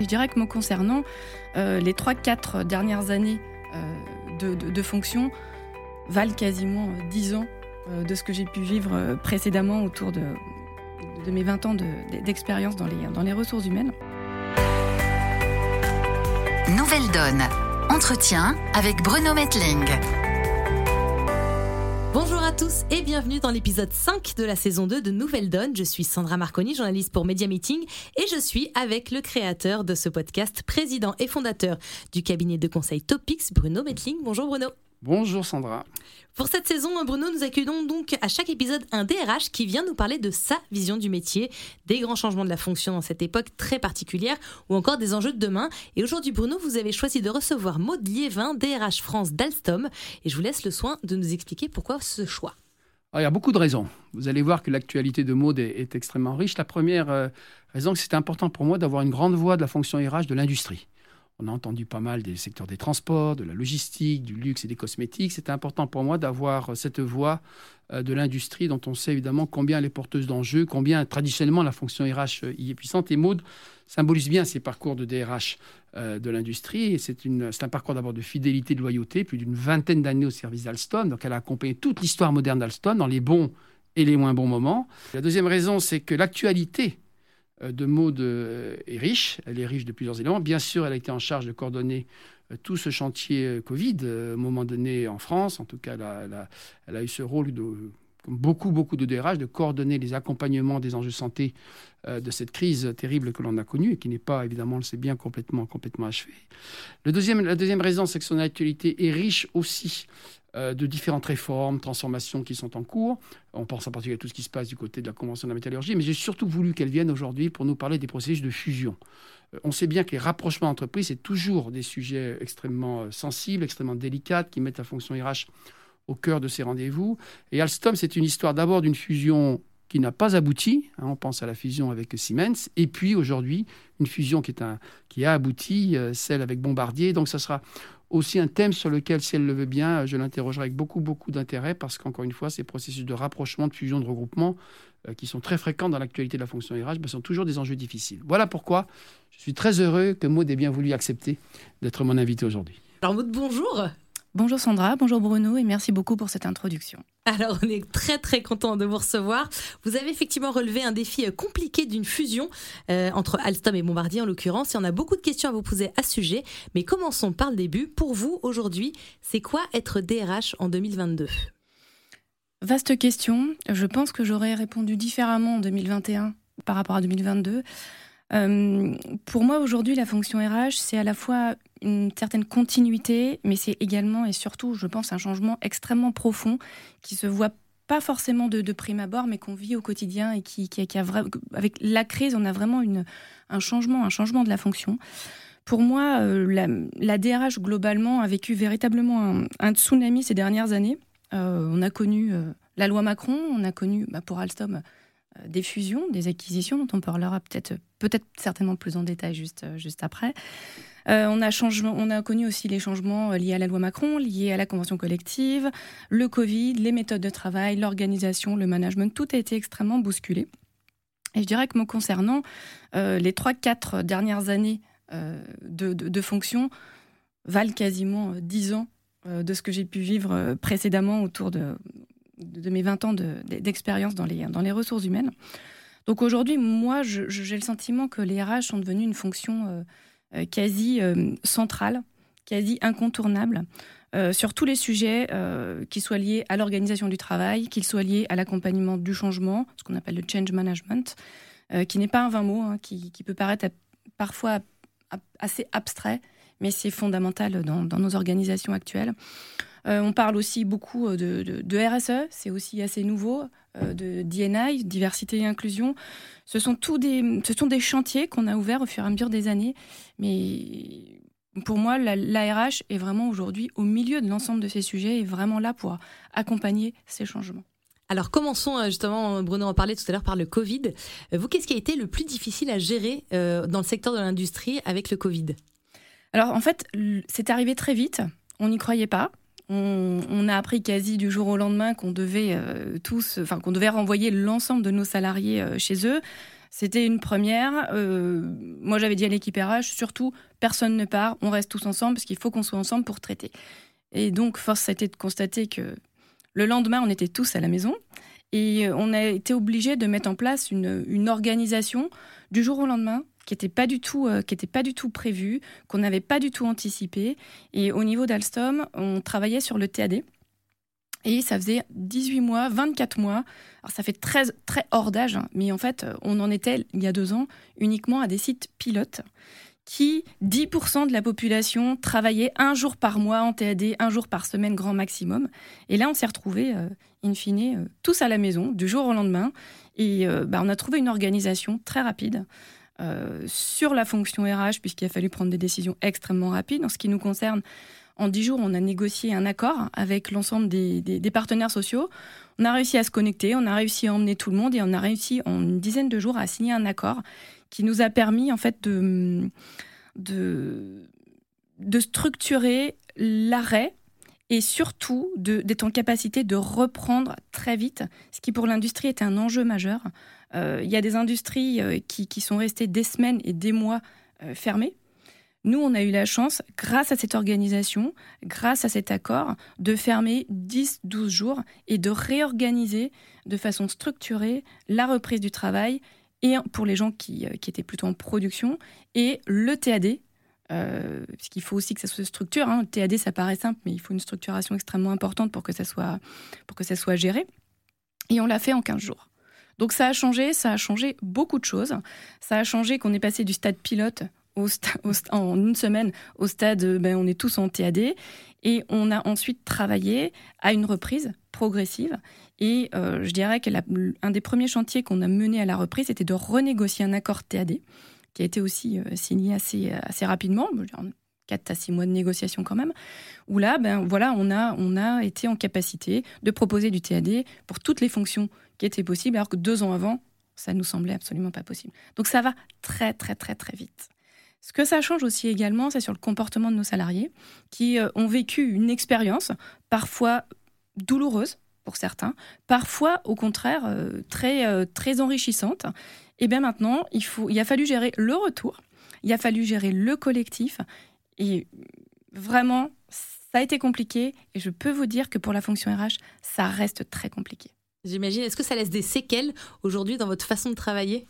Je dirais que me concernant, euh, les 3-4 dernières années de, de, fonction valent quasiment 10 ans de ce que j'ai pu vivre précédemment autour de, de mes 20 ans d'expérience dans, les, dans les ressources humaines. Nouvelle donne. Entretien avec Bruno Metling. Bonjour à tous et bienvenue dans l'épisode 5 de la saison 2 de Nouvelle Donne. Je suis Sandra Marconi, journaliste pour Media Meeting et je suis avec le créateur de ce podcast, président et fondateur du cabinet de conseil Topics, Bruno Metling. Bonjour Bruno. Bonjour Sandra. Pour cette saison, Bruno, nous accueillons donc à chaque épisode un DRH qui vient nous parler de sa vision du métier, des grands changements de la fonction dans cette époque très particulière ou encore des enjeux de demain. Et aujourd'hui, Bruno, vous avez choisi de recevoir Maud Liévin, DRH France d'Alstom. Et je vous laisse le soin de nous expliquer pourquoi ce choix. il y a beaucoup de raisons. Vous allez voir que l'actualité de Maud est, extrêmement riche. La première euh, raison, c'est que c'était important pour moi d'avoir une grande voix de la fonction RH de l'industrie. On a entendu pas mal des secteurs des transports, de la logistique, du luxe et des cosmétiques. C'était important pour moi d'avoir cette voix euh, de l'industrie dont on sait évidemment combien elle est porteuse d'enjeux, combien traditionnellement la fonction RH y est puissante. Et Maud symbolise bien ces parcours de DRH euh, de l'industrie. C'est un parcours d'abord de fidélité, de loyauté, plus d'une vingtaine d'années au service d'Alstom. Donc elle a accompagné toute l'histoire moderne d'Alstom dans les bons et les moins bons moments. La deuxième raison, c'est que l'actualité euh, de Maud euh, est riche. Elle est riche de plusieurs éléments. Bien sûr, elle a été en charge de coordonner euh, tout ce chantier Covid, à un moment donné en France. En tout cas, elle a, eu ce rôle de beaucoup, beaucoup de DRH, de coordonner les accompagnements des enjeux santé de cette crise terrible que l'on a connue et qui n'est pas, évidemment, on le sait bien, complètement, complètement achevée. La deuxième raison, c'est que son actualité est riche aussi euh, de différentes réformes, transformations qui sont en cours. On pense en particulier à tout ce qui se passe du côté de la Convention de la métallurgie, mais j'ai surtout voulu qu'elle vienne aujourd'hui pour nous parler des processus de fusion. Euh, on sait bien que les rapprochements d'entreprises, c'est toujours des sujets extrêmement euh, sensibles, extrêmement délicats, qui mettent la fonction RH au cœur de ces rendez-vous. Et Alstom, c'est une histoire d'abord d'une fusion qui n'a pas abouti. Hein, on pense à la fusion avec Siemens. Et puis aujourd'hui, une fusion qui, est un, qui a abouti, celle avec Bombardier. Donc ça sera aussi un thème sur lequel, si elle le veut bien, je l'interrogerai avec beaucoup, beaucoup d'intérêt parce qu'encore une fois, ces processus de rapprochement, de fusion, de regroupement, euh, qui sont très fréquents dans l'actualité de la fonction RH, ben, sont toujours des enjeux difficiles. Voilà pourquoi je suis très heureux que Maud ait bien voulu accepter d'être mon invité aujourd'hui. Alors Maud, bonjour. Bonjour Sandra, bonjour Bruno et merci beaucoup pour cette introduction. Alors on est très très content de vous recevoir. Vous avez effectivement relevé un défi euh, compliqué d'une fusion euh, entre Alstom et Bombardier en l'occurrence. Et on a beaucoup de questions à vous poser à ce sujet. Mais commençons par le début. Pour vous aujourd'hui, c'est quoi être DRH en 2022 Vaste question. Je pense que j'aurais répondu différemment en 2021 par rapport à 2022. Euh, pour moi, aujourd'hui, la fonction RH, c'est à la fois une certaine continuité, mais c'est également et surtout, je pense, un changement extrêmement profond qui se voit pas forcément de, prime abord, mais qu'on vit au quotidien et qui, a avec la crise, on a vraiment un changement, un changement de la fonction. Pour moi, euh, la, DRH globalement a vécu véritablement un, tsunami ces dernières années. Euh, on a connu la loi Macron, on a connu bah, pour Alstom des fusions, des acquisitions, dont on parlera peut-être peut-être certainement plus en détail juste, euh, juste après. Euh, on, a changement, on a connu aussi les changements liés à la loi Macron, liés à la convention collective, le Covid, les méthodes de travail, l'organisation, le management, tout a été extrêmement bousculé. Et je dirais que me concernant, les 3-4 dernières années de, de, de, fonction valent quasiment 10 ans de ce que j'ai pu vivre précédemment autour de, de mes 20 ans d'expérience dans, les, dans les ressources humaines. Donc aujourd'hui, moi, j'ai le sentiment que les RH sont devenus une fonction euh, euh, quasi euh, centrale, quasi incontournable. sur tous les sujets qui soient liés à l'organisation du travail, qu'ils soient liés à l'accompagnement du changement, ce qu'on appelle le change management, qui n'est pas un vain mot, hein, qui, peut paraître parfois assez abstrait, mais c'est fondamental dans, nos organisations actuelles. Euh, on parle aussi beaucoup euh, de, RSE, c'est aussi assez nouveau, euh, de DNI, diversité et inclusion. Ce sont, tous des, ce sont des chantiers qu'on a ouverts au fur et à mesure des années, mais pour moi, l'ARH est vraiment aujourd'hui au milieu de l'ensemble de ces sujets et vraiment là pour accompagner ces changements. Alors commençons justement, Bruno en parlait tout à l'heure par le Covid. Vous, qu'est-ce qui a été le plus difficile à gérer dans le secteur de l'industrie avec le Covid? Alors en fait, c'est arrivé très vite, on n'y croyait pas. On, a appris quasi du jour au lendemain qu'on devait euh, tous, enfin qu'on devait renvoyer l'ensemble de nos salariés euh, chez eux. C'était une première. moi, j'avais dit à l'équipe surtout, personne ne part, on reste tous ensemble parce qu'il faut qu'on soit ensemble pour traiter. Et donc, force a été de constater que le lendemain, on était tous à la maison et on a été obligé de mettre en place une organisation du jour au lendemain qui n'était pas du tout, euh, pas du tout prévu, qu'on n'avait pas du tout anticipé. Et au niveau d'Alstom, on travaillait sur le TAD. Et ça faisait 18 mois, 24 mois. Alors ça fait très, très hors d'âge, hein, mais en fait, on en était il y a deux ans uniquement à des sites pilotes qui, 10% de la population travaillait un jour par mois en TAD, un jour par semaine grand maximum. Et là, on s'est retrouvés, euh, in fine, euh, tous à la maison, du jour au lendemain. Et bah, on a trouvé une organisation très rapide euh, sur la fonction RH, puisqu'il a fallu prendre des décisions extrêmement rapides. En ce qui nous concerne, en dix jours, on a négocié un accord avec l'ensemble des, partenaires sociaux. On a réussi à se connecter, on a réussi à emmener tout le monde et on a réussi en une dizaine de jours à signer un accord qui nous a permis en fait de structurer l'arrêt et surtout d'être en capacité de reprendre très vite, ce qui pour l'industrie était un enjeu majeur. Euh, il y a des industries euh, qui, sont restées des semaines et des mois euh, fermées. Nous, on a eu la chance, grâce à cette organisation, grâce à cet accord, de fermer 10-12 jours et de réorganiser de façon structurée la reprise du travail et pour les gens qui, étaient plutôt en production et le TAD, puisqu'il faut aussi que ça se structure. Hein. Le TAD, ça paraît simple, mais il faut une structuration extrêmement importante pour que ça soit, pour que ça soit géré. Et on l'a fait en 15 jours. Donc ça a changé, ça a changé beaucoup de choses. Ça a changé qu'on est passé du stade pilote en une semaine au stade, ben, on est tous en TAD. Et on a ensuite travaillé à une reprise progressive. Et euh, je dirais qu'un des premiers chantiers qu'on a mené à la reprise, c'était de renégocier un accord TAD, qui a été aussi euh, signé assez, assez rapidement. 4 à 6 mois de négociation quand même, où là, ben voilà, on a, on a été en capacité de proposer du TAD pour toutes les fonctions qui étaient possibles, alors que deux ans avant, ça nous semblait absolument pas possible. Donc ça va très très très très vite. Ce que ça change aussi également, c'est sur le comportement de nos salariés, qui euh, ont vécu une expérience parfois douloureuse pour certains, parfois au contraire euh, très, euh, très enrichissante. Et bien maintenant, il, faut, il a fallu gérer le retour, il a fallu gérer le collectif, et vraiment, ça a été compliqué et je peux vous dire que pour la fonction RH, ça reste très compliqué. J'imagine. Est-ce que ça laisse des séquelles aujourd'hui dans votre façon de travailler?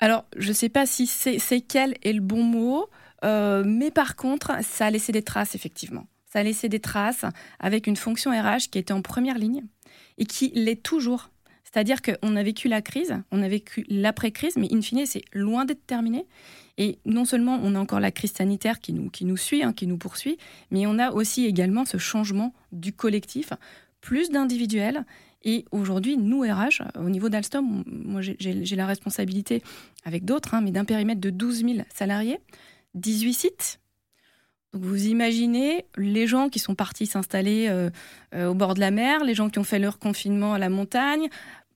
Alors, je ne sais pas si séquelles est le bon mot, euh, mais par contre, ça a laissé des traces, effectivement. Ça a laissé des traces avec une fonction RH qui était en première ligne et qui l'est toujours. C'est-à-dire qu'on a vécu la crise, on a vécu l'après-crise, mais in fine, c'est loin d'être terminé. Et non seulement on a encore la crise sanitaire qui nous, qui nous suit, hein, qui nous poursuit, mais on a aussi également ce changement du collectif, plus d'individuels. Et aujourd'hui, nous, RH, au niveau d'Alstom, moi j'ai la responsabilité avec d'autres, hein, mais d'un périmètre de 12 000 salariés, 18 sites. Donc vous imaginez les gens qui sont partis s'installer euh, euh, au bord de la mer, les gens qui ont fait leur confinement à la montagne,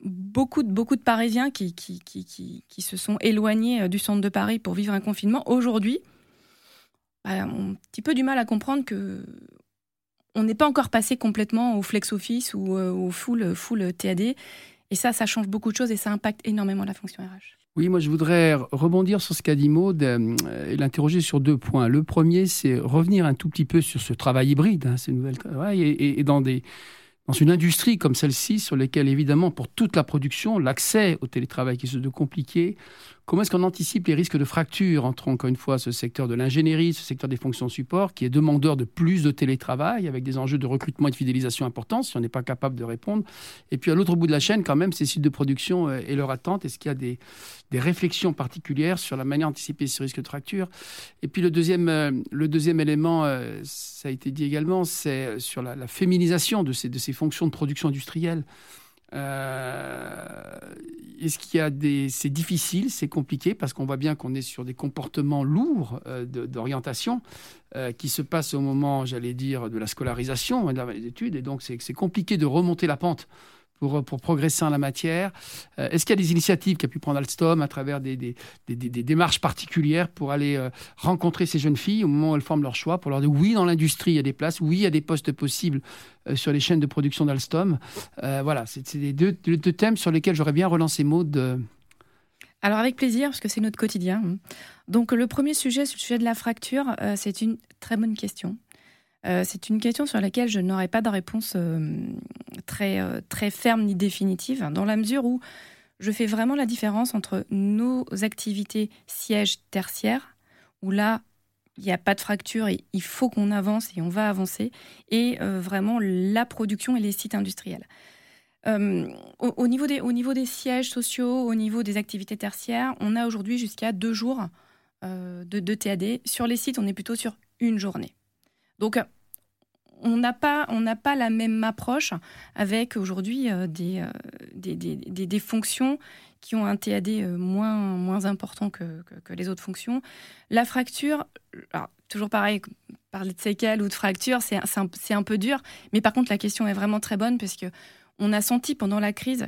beaucoup de, beaucoup de Parisiens qui, qui, qui, qui, se sont éloignés euh, du centre de Paris pour vivre un confinement, aujourd'hui, bah, ont un petit peu du mal à comprendre que on n'est pas encore passé complètement au flex office ou euh, au full, full TAD. Et ça, ça change beaucoup de choses et ça impacte énormément la fonction RH. Oui, moi je voudrais rebondir sur ce qu'a dit Maud euh, et l'interroger sur deux points. Le premier, c'est revenir un tout petit peu sur ce travail hybride, hein, ces nouvelles travail, et dans des dans une industrie comme celle-ci, sur laquelle, évidemment, pour toute la production, l'accès au télétravail qui se de compliqué, Comment est-ce qu'on anticipe les risques de fracture entre, encore une fois, ce secteur de l'ingénierie, ce secteur des fonctions support, qui est demandeur de plus de télétravail, avec des enjeux de recrutement et de fidélisation importants, si on n'est pas capable de répondre Et puis, à l'autre bout de la chaîne, quand même, ces sites de production euh, et leur attente. Est-ce qu'il y a des, réflexions particulières sur la manière d'anticiper ce risque de fracture? Et puis, le deuxième, euh, le deuxième élément, euh, ça a été dit également, c'est sur la, féminisation de ces, de ces fonctions de production industrielle. Euh, est-ce qu'il y a des... C'est difficile, c'est compliqué, parce qu'on voit bien qu'on est sur des comportements lourds euh, d'orientation euh, qui se passent au moment, j'allais dire, de la scolarisation et des études. Et donc, c'est compliqué de remonter la pente pour, pour progresser en la matière euh, Est-ce qu'il y a des initiatives qu'a pu prendre Alstom à travers des, démarches particulières pour aller euh, rencontrer ces jeunes filles au moment où elles forment leur choix, pour leur dire oui, dans l'industrie, il y a des places, oui, il y a des postes possibles euh, sur les chaînes de production d'Alstom Voilà, c'est les deux, thèmes sur lesquels j'aurais bien relancé Maud Alors avec plaisir, parce que c'est notre quotidien. Donc le premier sujet, le sujet de la fracture, euh, c'est une très bonne question. Euh, c'est une question sur laquelle je n'aurai pas de réponse euh, très, très ferme ni définitive, dans la mesure où je fais vraiment la différence entre nos activités sièges tertiaires, où là, il n'y a pas de fracture et il faut qu'on avance et on va avancer, et vraiment la production et les sites industriels. Euh, au, niveau des, au niveau des sièges sociaux, au niveau des activités tertiaires, on a aujourd'hui jusqu'à deux jours euh, de, de, TAD. Sur les sites, on est plutôt sur une journée. Donc, on n'a pas, on pas la même approche avec aujourd'hui euh, des, des, des, des, fonctions qui ont un TAD moins, moins important que, que, les autres fonctions. La fracture, toujours pareil, parler de séquelles ou de fracture, c'est un, un, peu dur. Mais par contre, la question est vraiment très bonne parce que on a senti pendant la crise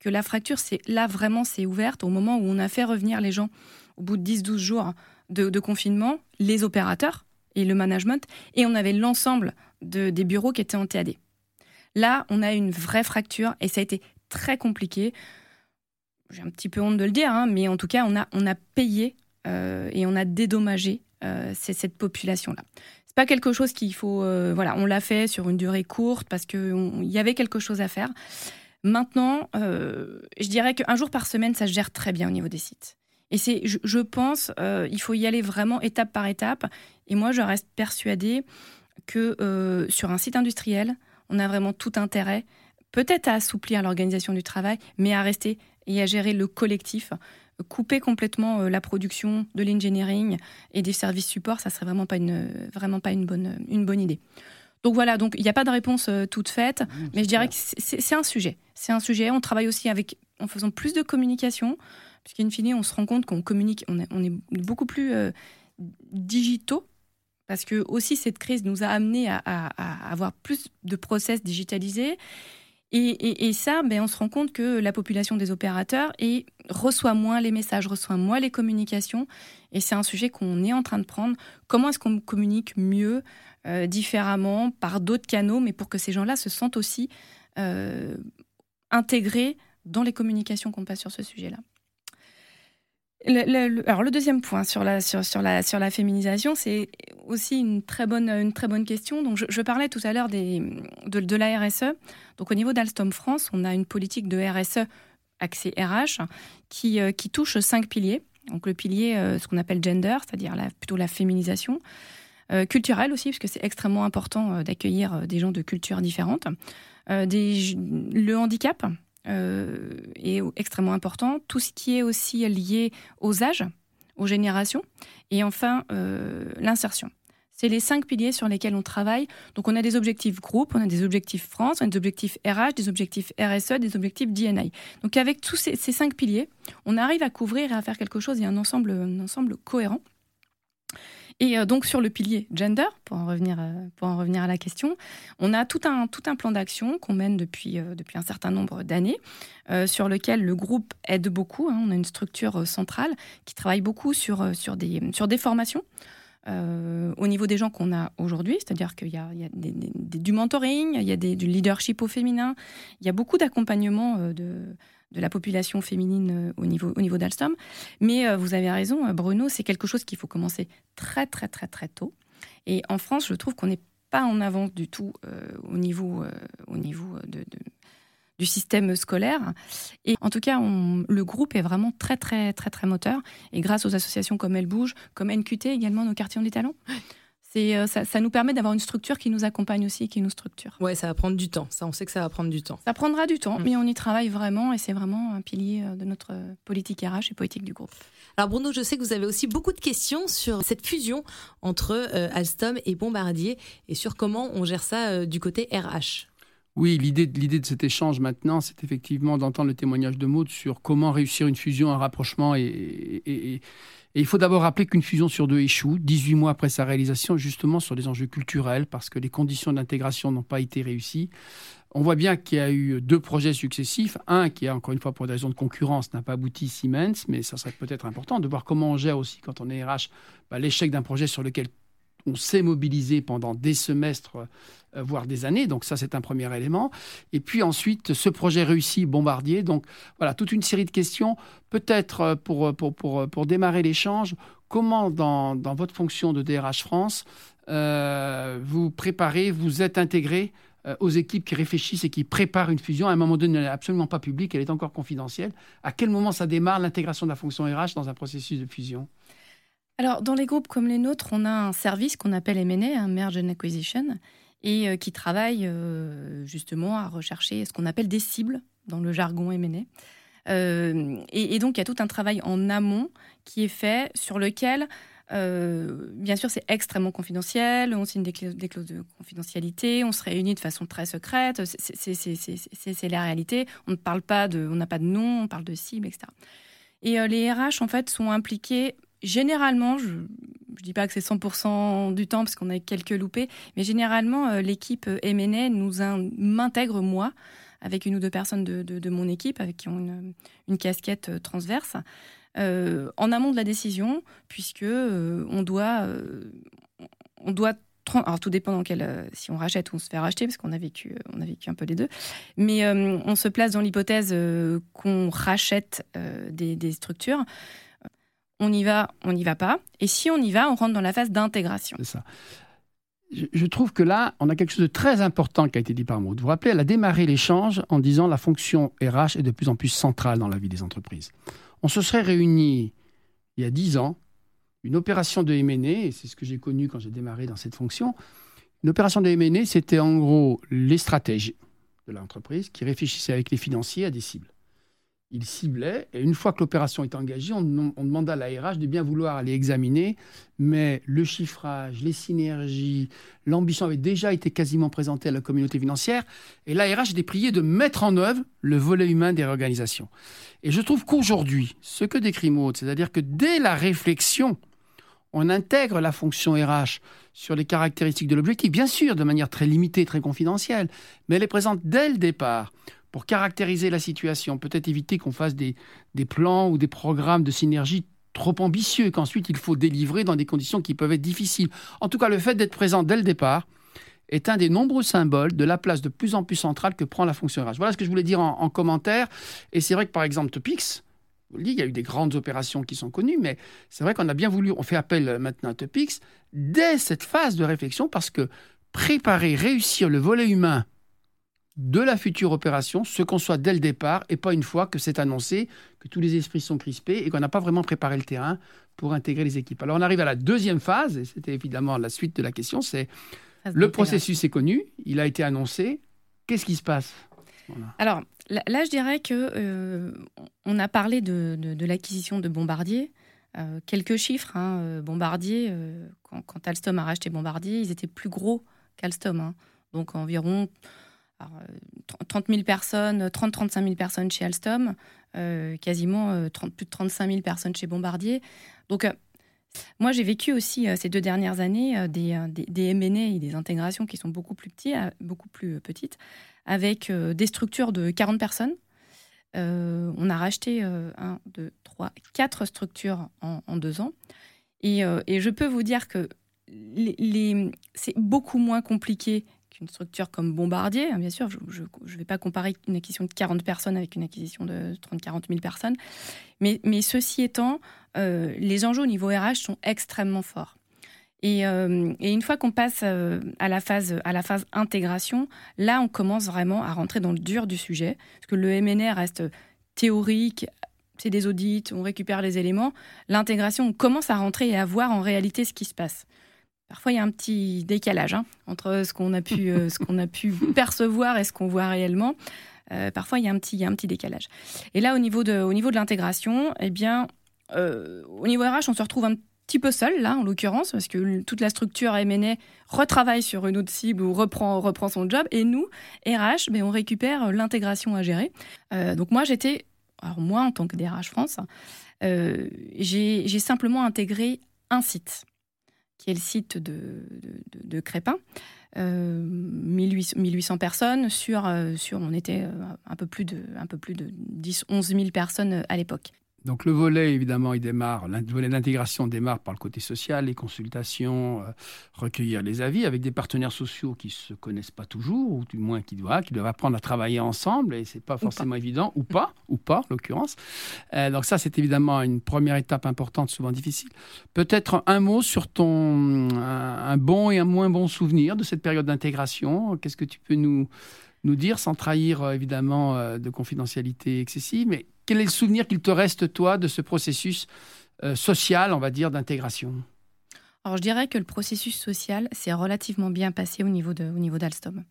que la fracture, c'est là vraiment, c'est ouverte au moment où on a fait revenir les gens au bout de 10-12 jours de, confinement, les opérateurs et le management, et on avait l'ensemble de, des bureaux qui étaient en TAD. Là, on a une vraie fracture et ça a été très compliqué. J'ai un petit peu honte de le dire, hein, mais en tout cas, on a, on a payé euh, et on a dédommagé euh, cette population-là pas quelque chose qu'il faut. Euh, voilà, on l'a fait sur une durée courte parce qu'il y avait quelque chose à faire. Maintenant, je dirais qu'un jour par semaine, ça se gère très bien au niveau des sites. Et c'est, je, pense, euh, il faut y aller vraiment étape par étape. Et moi, je reste persuadée que sur un site industriel, on a vraiment tout intérêt, peut-être à assouplir l'organisation du travail, mais à rester et à gérer le collectif couper complètement euh, la production de l'engineering et des services support, ça serait vraiment pas une, vraiment pas une, bonne, une bonne idée. Donc voilà, donc il n'y a pas de réponse euh, toute faite, mmh, mais je dirais que c'est un sujet. C'est un sujet. On travaille aussi avec, en faisant plus de communication, puisqu'in fine, on se rend compte qu'on communique, on est, on est, beaucoup plus euh, digitaux, parce que aussi cette crise nous a amené à, avoir plus de process digitalisés et, ça, ben, on se rend compte que la population des opérateurs et reçoit moins les messages, reçoit moins les communications. Et c'est un sujet qu'on est en train de prendre. Comment est-ce qu'on communique mieux, euh, différemment, par d'autres canaux, mais pour que ces gens-là se sentent aussi euh, intégrés dans les communications qu'on passe sur ce sujet-là? Alors le deuxième point sur la, sur, sur la, sur la féminisation, c'est aussi une très bonne, une très bonne question. Donc je, parlais tout à l'heure des, de, de, la RSE. Donc au niveau d'Alstom France, on a une politique de RSE axée RH qui, euh, qui touche cinq piliers. Donc le pilier, euh, ce qu'on appelle gender, c'est-à-dire la, plutôt la féminisation. Euh, culturelle aussi, parce que c'est extrêmement important d'accueillir des gens de cultures différentes. Des, le handicap, euh, est extrêmement important. Tout ce qui est aussi lié aux âges, aux générations. Et enfin, euh, l'insertion. C'est les cinq piliers sur lesquels on travaille. Donc, on a des objectifs groupes, on a des objectifs France, on a des objectifs RH, des objectifs RSE, des objectifs DNA. Donc, avec tous ces, ces, cinq piliers, on arrive à couvrir et à faire quelque chose et un ensemble, un ensemble cohérent. Et euh, donc sur le pilier gender, pour en revenir, euh, pour en revenir à la question, on a tout un, tout un plan d'action qu'on mène depuis, euh, depuis un certain nombre d'années, sur lequel le groupe aide beaucoup. Hein. On a une structure centrale qui travaille beaucoup sur, sur, des, sur des formations. au niveau des gens qu'on a aujourd'hui, c'est-à-dire qu'il y a, il y a du mentoring, il y a du leadership au féminin, il y a beaucoup d'accompagnement de, de la population féminine euh, au niveau, au niveau d'Alstom. Mais euh, vous avez raison, euh, Bruno, c'est quelque chose qu'il faut commencer très très très très tôt. Et en France, je trouve qu'on n'est pas en avance du tout au niveau, au niveau de, du système scolaire. Et en tout cas, le groupe est vraiment très très très très moteur. Et grâce aux associations comme Elle Bouge, comme NQT également, nos quartiers ont des talents, euh, ça, nous permet d'avoir une structure qui nous accompagne aussi et qui nous structure. Ouais, ça va prendre du temps. Ça, on sait que ça va prendre du temps. Ça prendra du temps, mm. mais on y travaille vraiment et c'est vraiment un pilier euh, de notre politique RH et politique du groupe. Alors Bruno, je sais que vous avez aussi beaucoup de questions sur cette fusion entre euh, Alstom et Bombardier et sur comment on gère ça du côté RH. Oui, l'idée, l'idée de cet échange maintenant, c'est effectivement d'entendre le témoignage de Maud sur comment réussir une fusion, un rapprochement et et il faut d'abord rappeler qu'une fusion sur deux échoue, 18 mois après sa réalisation, justement sur des enjeux culturels, parce que les conditions d'intégration n'ont pas été réussies. On voit bien qu'il y a eu deux projets successifs. Un qui, a, encore une fois, pour des raisons de concurrence, n'a pas abouti Siemens, mais ça serait peut-être important de voir comment on gère aussi, quand on est RH, bah, l'échec d'un projet sur lequel on s'est mobilisé pendant des semestres voire des années. Donc ça, c'est un premier élément. Et puis ensuite, ce projet réussi, Bombardier. Donc voilà, toute une série de questions. Peut-être pour, pour, pour, pour démarrer l'échange, comment dans, dans, votre fonction de DRH France, vous préparez, vous êtes intégré euh, aux équipes qui réfléchissent et qui préparent une fusion. À un moment donné, elle n'est absolument pas publique, elle est encore confidentielle. À quel moment ça démarre l'intégration de la fonction RH dans un processus de fusion? Alors, dans les groupes comme les nôtres, on a un service qu'on appelle M&A, un Merge and Acquisition, et euh, qui travaille euh, justement à rechercher ce qu'on appelle des cibles dans le jargon M&A. et, donc, il y a tout un travail en amont qui est fait sur lequel euh, bien sûr, c'est extrêmement confidentiel. On signe des, clauses de confidentialité. On se réunit de façon très secrète. C'est la réalité. On ne parle pas de, on n'a pas de nom. On parle de cible, etc. Et euh, les RH, en fait, sont impliqués généralement. Je ne dis pas que c'est 100% du temps parce qu'on a quelques loupés, mais généralement, euh, l'équipe MNA nous m'intègre moi avec une ou deux personnes de, mon équipe avec qui ont une, casquette transverse. Euh, en amont de la décision, puisque euh, on doit, euh, on doit alors tout dépend dans quel, si on rachète ou on se fait racheter, parce qu'on a vécu, a vécu un peu les deux. Mais on se place dans l'hypothèse qu'on rachète des, structures. On y va, on n'y va pas. Et si on y va, on rentre dans la phase d'intégration. C'est ça. Je, trouve que là, on a quelque chose de très important qui a été dit par Maud. Vous vous rappelez, elle a démarré l'échange en disant la fonction RH est de plus en plus centrale dans la vie des entreprises on se serait réunis il y a dix ans, une opération de M&A, et c'est ce que j'ai connu quand j'ai démarré dans cette fonction. Une opération de M&A, c'était en gros les stratèges de l'entreprise qui réfléchissaient avec les financiers à des cibles il ciblait. Et une fois que l'opération est engagée, on, demanda à la RH de bien vouloir aller examiner. Mais le chiffrage, les synergies, l'ambition avait déjà été quasiment présentée à la communauté financière. Et la RH était priée de mettre en œuvre le volet humain des réorganisations. Et je trouve qu'aujourd'hui, ce que décrit Maud, c'est-à-dire que dès la réflexion, on intègre la fonction RH sur les caractéristiques de l'objectif, bien sûr de manière très limitée, très confidentielle, mais elle est présente dès le départ pour caractériser la situation, peut-être éviter qu'on fasse des, plans ou des programmes de synergie trop ambitieux qu'ensuite il faut délivrer dans des conditions qui peuvent être difficiles. En tout cas, le fait d'être présent dès le départ est un des nombreux symboles de la place de plus en plus centrale que prend la fonction RH. Voilà ce que je voulais dire en, commentaire. Et c'est vrai que par exemple, Topix, il y a eu des grandes opérations qui sont connues, mais c'est vrai qu'on a bien voulu, on fait appel maintenant à Topix dès cette phase de réflexion parce que préparer, réussir le volet humain de la future opération, ce qu'on soit dès le départ et pas une fois que c'est annoncé, que tous les esprits sont crispés et qu'on n'a pas vraiment préparé le terrain pour intégrer les équipes. Alors on arrive à la deuxième phase, et c'était évidemment la suite de la question, c'est le processus est connu, il a été annoncé, qu'est-ce qui se passe? Alors là, je dirais que euh, on a parlé de, l'acquisition de Bombardier. Euh, quelques chiffres, hein, euh, Bombardier, quand, Alstom a racheté Bombardier, ils étaient plus gros qu'Alstom. Hein. donc environ 30 000 personnes, 30-35 000 personnes chez Alstom, euh, quasiment euh, plus de 35 000 personnes chez Bombardier. Donc, euh, moi, j'ai vécu aussi ces deux dernières années des, des, des et des intégrations qui sont beaucoup plus, petits, beaucoup plus petites, avec des structures de 40 personnes. on a racheté 1, 2, 3, 4 structures en, deux ans. Et, et, je peux vous dire que les, c'est beaucoup moins compliqué une structure comme Bombardier. Hein, bien sûr, je ne vais pas comparer une acquisition de 40 personnes avec une acquisition de 30-40 000 personnes. Mais, ceci étant, euh, les enjeux au niveau RH sont extrêmement forts. Et, euh, et une fois qu'on passe euh, à, la phase, à la phase intégration, là, on commence vraiment à rentrer dans le dur du sujet. Parce que le MNR reste théorique, c'est des audits, on récupère les éléments. L'intégration, on commence à rentrer et à voir en réalité ce qui se passe. Parfois, il y a un petit décalage hein, entre ce qu'on a, pu, euh, ce qu'on a pu percevoir et ce qu'on voit réellement. Euh, parfois, il y, a un petit, il y a un petit décalage. Et là, au niveau de, au niveau de l'intégration, eh bien, euh, au niveau RH, on se retrouve un petit peu seul, là, en l'occurrence, parce que toute la structure MNE retravaille sur une autre cible ou reprend, reprend son job. Et nous, RH, ben, on récupère l'intégration à gérer. donc moi, j'étais, alors moi, en tant que DRH France, j'ai simplement intégré un site qui est le site de, Crépin. 1800, euh, personnes sur, euh, sur on était euh, un peu plus de, un peu plus de 10, 11 000 personnes à l'époque. Donc le volet, évidemment, il démarre, le volet d'intégration démarre par le côté social, les consultations, euh, recueillir les avis avec des partenaires sociaux qui se connaissent pas toujours, ou du moins qui doivent, qui doivent apprendre à travailler ensemble, et c'est pas forcément évident, ou pas, ou pas, en l'occurrence. Euh, donc ça, c'est évidemment une première étape importante, souvent difficile. Peut-être un mot sur ton un bon et un moins bon souvenir de cette période d'intégration. Qu'est-ce que tu peux nous nous dire, sans trahir euh, évidemment de confidentialité excessive, mais quel est le souvenir qu'il te reste, toi, de ce processus euh, social, on va dire, d'intégration? Alors, je dirais que le processus social s'est relativement bien passé au niveau d'Alstom.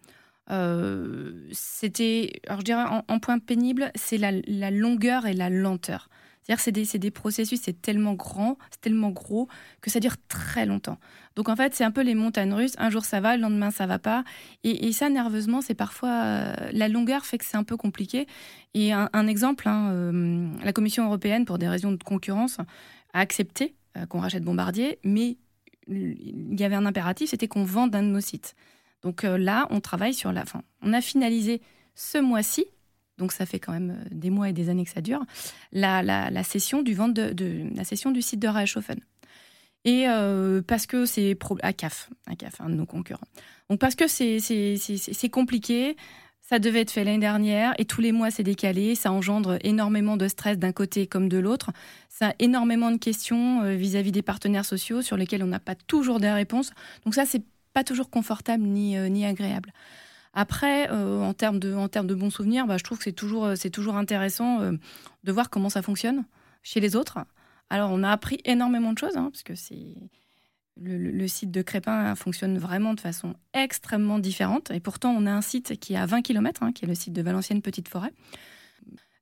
Euh, c'était, alors je dirais en, point pénible, c'est la, longueur et la lenteur. C'est-à-dire c'est des, processus, c'est tellement grand, c'est tellement gros que ça dure très longtemps. Donc en fait, c'est un peu les montagnes russes. Un jour ça va, le lendemain ça va pas. Et, ça, nerveusement, c'est parfois euh, la longueur fait que c'est un peu compliqué. Et un, exemple, hein, euh, la Commission européenne, pour des raisons de concurrence, a accepté euh, qu'on rachète Bombardier, mais il y avait un impératif, c'était qu'on vende un de nos sites. Donc là, on travaille sur la fin. On a finalisé ce mois-ci donc ça fait quand même euh, des mois et des années que ça dure, la, la, session du de, la du site de Reichshofen. Et euh, parce que c'est à CAF, à CAF, un de nos concurrents. Donc parce que c'est compliqué, ça devait être fait l'année dernière et tous les mois c'est décalé, ça engendre énormément de stress d'un côté comme de l'autre, ça a énormément de questions euh, vis-à-vis -vis des partenaires sociaux sur lesquels on n'a pas toujours des réponses. Donc ça c'est pas toujours confortable ni, ni agréable. Après, euh, en, termes de, bons souvenirs, bah, je trouve que c'est toujours, euh, intéressant euh, de voir comment ça fonctionne chez les autres. Alors, on a appris énormément de choses, hein, parce que le, site de Crépin fonctionne vraiment de façon extrêmement différente. Et pourtant, on a un site qui est à 20 km, hein, qui est le site de Valenciennes Petite Forêt.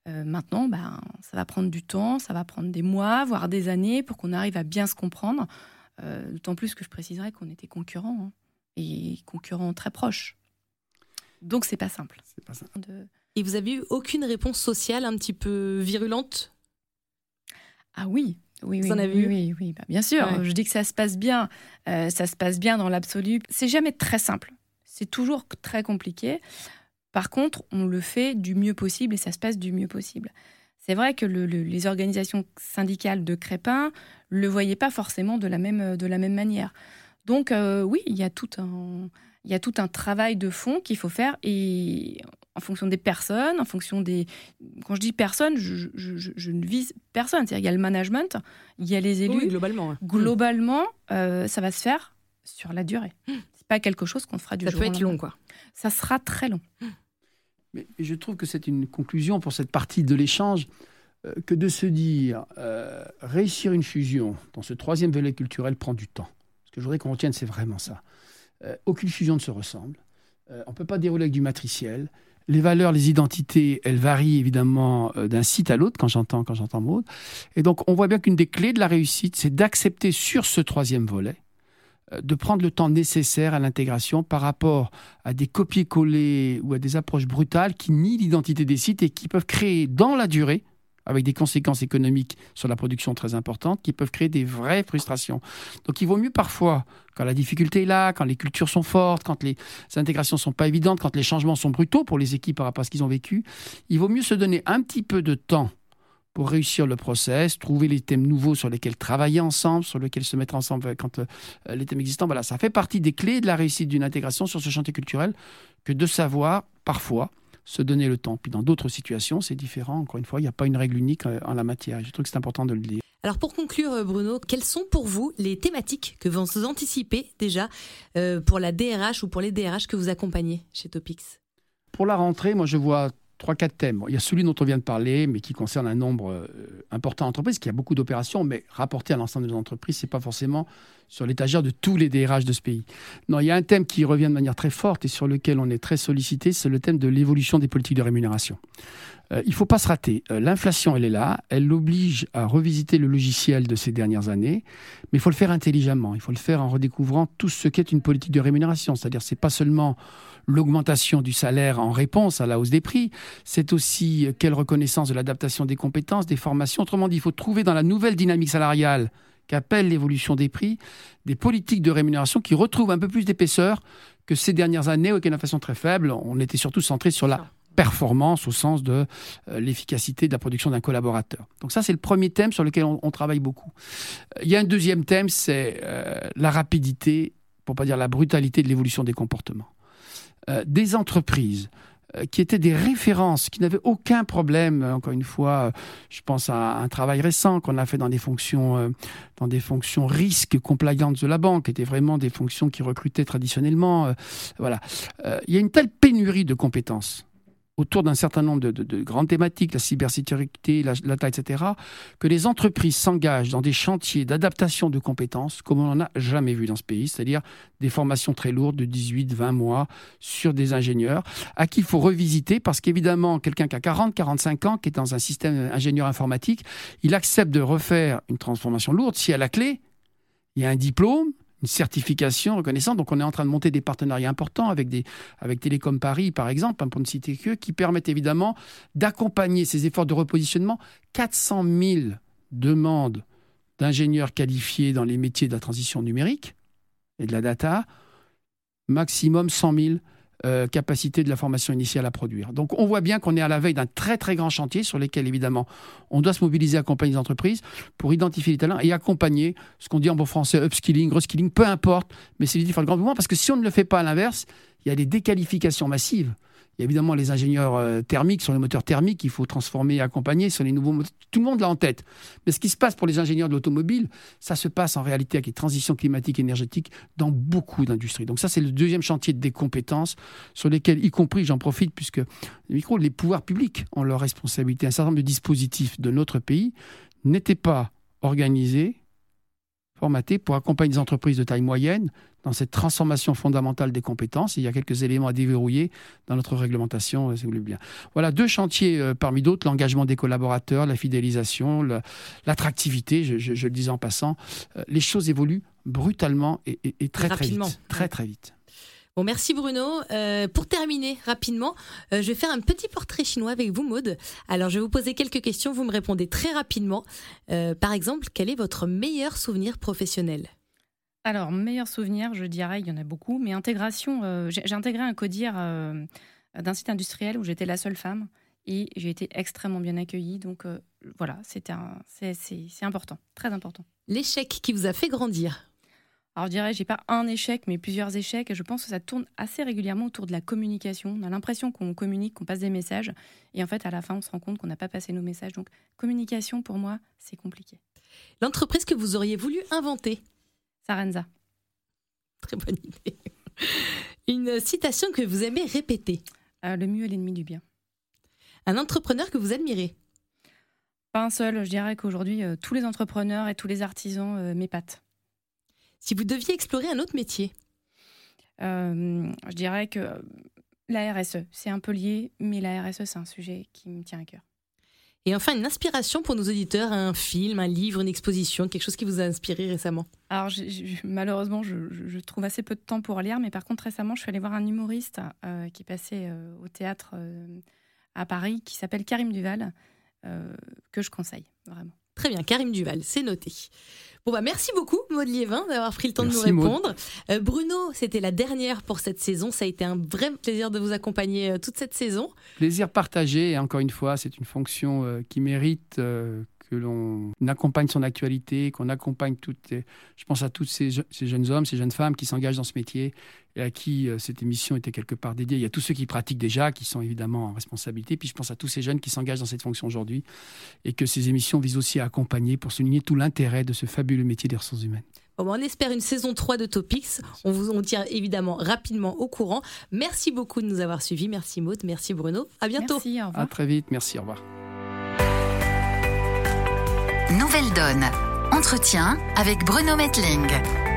maintenant, bah, ça va prendre du temps, ça va prendre des mois, voire des années pour qu'on arrive à bien se comprendre. D'autant plus que je préciserai qu'on était concurrents, hein, et concurrents très proches. Donc c'est pas simple. pas Et vous avez eu aucune réponse sociale un petit peu virulente? Ah oui. Oui, vous oui, en avez oui, oui, bah, bien sûr. Je dis que ça se passe bien. Euh, ça se passe bien dans l'absolu. C'est jamais très simple. C'est toujours très compliqué. Par contre, on le fait du mieux possible et ça se passe du mieux possible. C'est vrai que les organisations syndicales de Crépin le voyaient pas forcément de la même, de la même manière. Donc euh, oui, il y a tout un, il y a tout un travail de fond qu'il faut faire et en fonction des personnes, en fonction des... Quand je dis personnes, je, ne vise personne. C'est-à-dire il y a le management, il y a les élus. globalement. Globalement, euh, ça va se faire sur la durée. Ce C'est pas quelque chose qu'on fera du ça jour Ça peut être long, quoi. Ça sera très long. Mais je trouve que c'est une conclusion pour cette partie de l'échange euh, que de se dire euh, réussir une fusion dans ce troisième volet culturel prend du temps. Ce que je voudrais qu'on retienne, c'est vraiment ça. Euh, aucune fusion ne se ressemble. Euh, on ne peut pas dérouler avec du matriciel. Les valeurs, les identités, elles varient évidemment euh, d'un site à l'autre quand j'entends quand j'entends Maud. Et donc on voit bien qu'une des clés de la réussite, c'est d'accepter sur ce troisième volet de prendre le temps nécessaire à l'intégration par rapport à des copier-coller ou à des approches brutales qui nient l'identité des sites et qui peuvent créer dans la durée avec des conséquences économiques sur la production très importantes qui peuvent créer des vraies frustrations. Donc il vaut mieux parfois, quand la difficulté est là, quand les cultures sont fortes, quand les intégrations sont pas évidentes, quand les changements sont brutaux pour les équipes par rapport à ce qu'ils ont vécu, il vaut mieux se donner un petit peu de temps pour réussir le process, trouver les thèmes nouveaux sur lesquels travailler ensemble, sur lesquels se mettre ensemble quand euh, les thèmes existants. Voilà, ça fait partie des clés de la réussite d'une intégration sur ce chantier culturel que de savoir parfois se donner le temps. Puis dans d'autres situations, c'est différent. Encore une fois, il n'y a pas une règle unique euh, en la matière. Je trouve que c'est important de le dire. Alors pour conclure, euh, Bruno, quelles sont pour vous les thématiques que vous anticipez déjà euh, pour la DRH ou pour les DRH que vous accompagnez chez Topix? Pour la rentrée, moi je vois trois, quatre thèmes. Il y a celui dont on vient de parler, mais qui concerne un nombre important d'entreprises, qui a beaucoup d'opérations, mais rapporté à l'ensemble des entreprises, ce n'est pas forcément sur l'étagère de tous les DRH de ce pays. Non, il y a un thème qui revient de manière très forte et sur lequel on est très sollicité, c'est le thème de l'évolution des politiques de rémunération. Euh, il ne faut pas se rater. Euh, l'inflation, elle est là. Elle l'oblige à revisiter le logiciel de ces dernières années. Mais il faut le faire intelligemment. Il faut le faire en redécouvrant tout ce qu'est une politique de rémunération. C'est-à-dire, c'est pas seulement l'augmentation du salaire en réponse à la hausse des prix, c'est aussi euh, quelle reconnaissance de l'adaptation des compétences, des formations. Autrement dit, il faut trouver dans la nouvelle dynamique salariale qu'appelle l'évolution des prix, des politiques de rémunération qui retrouvent un peu plus d'épaisseur que ces dernières années, auxquelles de façon très faible, on était surtout centré sur la performance au sens de euh, l'efficacité de la production d'un collaborateur. Donc ça, c'est le premier thème sur lequel on, travaille beaucoup. Il y a un deuxième thème, c'est la rapidité, pour pas dire la brutalité de l'évolution des comportements. Des entreprises euh, qui étaient des références, qui n'avaient aucun problème. Euh, encore une fois, euh, je pense à un travail récent qu'on a fait dans des fonctions, dans des fonctions risques compliance de la banque, qui étaient vraiment des fonctions qui recrutaient traditionnellement. Voilà. Il y a une telle pénurie de compétences autour d'un certain nombre de, grandes thématiques, la cybersécurité, la, etc., que les entreprises s'engagent dans des chantiers d'adaptation de compétences comme on n'en a jamais vu dans ce pays, c'est-à-dire des formations très lourdes de 18, 20 mois sur des ingénieurs, à qui il faut revisiter, parce qu'évidemment, quelqu'un qui a 40, 45 ans, qui est dans un système ingénieur informatique, il accepte de refaire une transformation lourde si à la clé, il y a un diplôme, une certification reconnaissante. Donc on est en train de monter des partenariats importants avec, des, avec Télécom Paris, par exemple, hein, pour ne citer que, qui permettent évidemment d'accompagner ces efforts de repositionnement. 400 000 demandes d'ingénieurs qualifiés dans les métiers de la transition numérique et de la data, maximum 100 000 euh, capacité de la formation initiale à produire. Donc on voit bien qu'on est à la veille d'un très très grand chantier sur lequel évidemment on doit se mobiliser, accompagner les entreprises pour identifier les talents et accompagner ce qu'on dit en bon français upskilling, reskilling, peu importe, mais c'est l'idée de faire le grand mouvement parce que si on ne le fait pas à l'inverse, il y a des déqualifications massives il y a évidemment les ingénieurs euh, thermiques sur les moteurs thermiques qu'il faut transformer et accompagner sur les nouveaux moteurs. Tout le monde l'a en tête. Mais ce qui se passe pour les ingénieurs de l'automobile, ça se passe en réalité avec les transitions climatiques et énergétiques dans beaucoup d'industries. Donc ça, c'est le deuxième chantier des compétences sur lesquels, y compris, j'en profite puisque les pouvoirs publics ont leur responsabilité. Un certain nombre de dispositifs de notre pays n'étaient pas organisés, formatés pour accompagner des entreprises de taille moyenne dans cette transformation fondamentale des compétences. il y a quelques éléments à déverrouiller dans notre réglementation, si vous voulez bien. Voilà deux chantiers euh, parmi d'autres, l'engagement des collaborateurs, la fidélisation, l'attractivité, je, le disais en passant. Euh, les choses évoluent brutalement et, très, très vite. Très, très vite. Bon, merci Bruno. Euh, pour terminer rapidement, je vais faire un petit portrait chinois avec vous, Maude. Alors, je vais vous poser quelques questions, vous me répondez très rapidement. par exemple, quel est votre meilleur souvenir professionnel? Alors, meilleur souvenir, je dirais, il y en a beaucoup, mais intégration, euh, j'ai intégré un codir euh, d'un site industriel où j'étais la seule femme et j'ai été extrêmement bien accueillie. Donc euh, voilà, c'était c'est important, très important. L'échec qui vous a fait grandir? Alors je dirais, j'ai pas un échec, mais plusieurs échecs. Et je pense que ça tourne assez régulièrement autour de la communication. On a l'impression qu'on communique, qu'on passe des messages, et en fait, à la fin, on se rend compte qu'on n'a pas passé nos messages. Donc, communication, pour moi, c'est compliqué. L'entreprise que vous auriez voulu inventer? Sarenza. Très bonne idée. Une citation que vous aimez répéter. Euh, le mieux est l'ennemi du bien. Un entrepreneur que vous admirez. Pas un seul. Je dirais qu'aujourd'hui, euh, tous les entrepreneurs et tous les artisans euh, m'épatent. Si vous deviez explorer un autre métier. je dirais que la RSE, c'est un peu lié, mais la RSE, c'est un sujet qui me tient à cœur. Et enfin, une inspiration pour nos auditeurs, un film, un livre, une exposition, quelque chose qui vous a inspiré récemment Alors, malheureusement, je, trouve assez peu de temps pour lire, mais par contre, récemment, je suis allée voir un humoriste euh, qui passait euh, au théâtre euh, à Paris, qui s'appelle Karim Duval, que je conseille, vraiment. Très bien, Karim Duval, c'est noté. Bon bah merci beaucoup Maud Liévin d'avoir pris le temps de nous répondre. Euh, Bruno, c'était la dernière pour cette saison. Ça a été un vrai plaisir de vous accompagner euh, toute cette saison. Plaisir partagé. Et encore une fois, c'est une fonction euh, qui mérite que l'on accompagne son actualité, qu'on accompagne toutes, je pense à tous ces, jeunes hommes, ces jeunes femmes qui s'engagent dans ce métier et à qui euh, cette émission était quelque part dédiée. Il y a tous ceux qui pratiquent déjà, qui sont évidemment en responsabilité, puis je pense à tous ces jeunes qui s'engagent dans cette fonction aujourd'hui et que ces émissions visent aussi à accompagner pour souligner tout l'intérêt de ce fabuleux métier des ressources humaines. Bon, on espère une saison 3 de Topics. On vous on tient évidemment rapidement au courant. Merci beaucoup de nous avoir suivis. Merci Maud, merci Bruno. À bientôt. Merci, au revoir. À très vite. Merci, au revoir. Nouvelle Donne. Entretien avec Bruno Metling.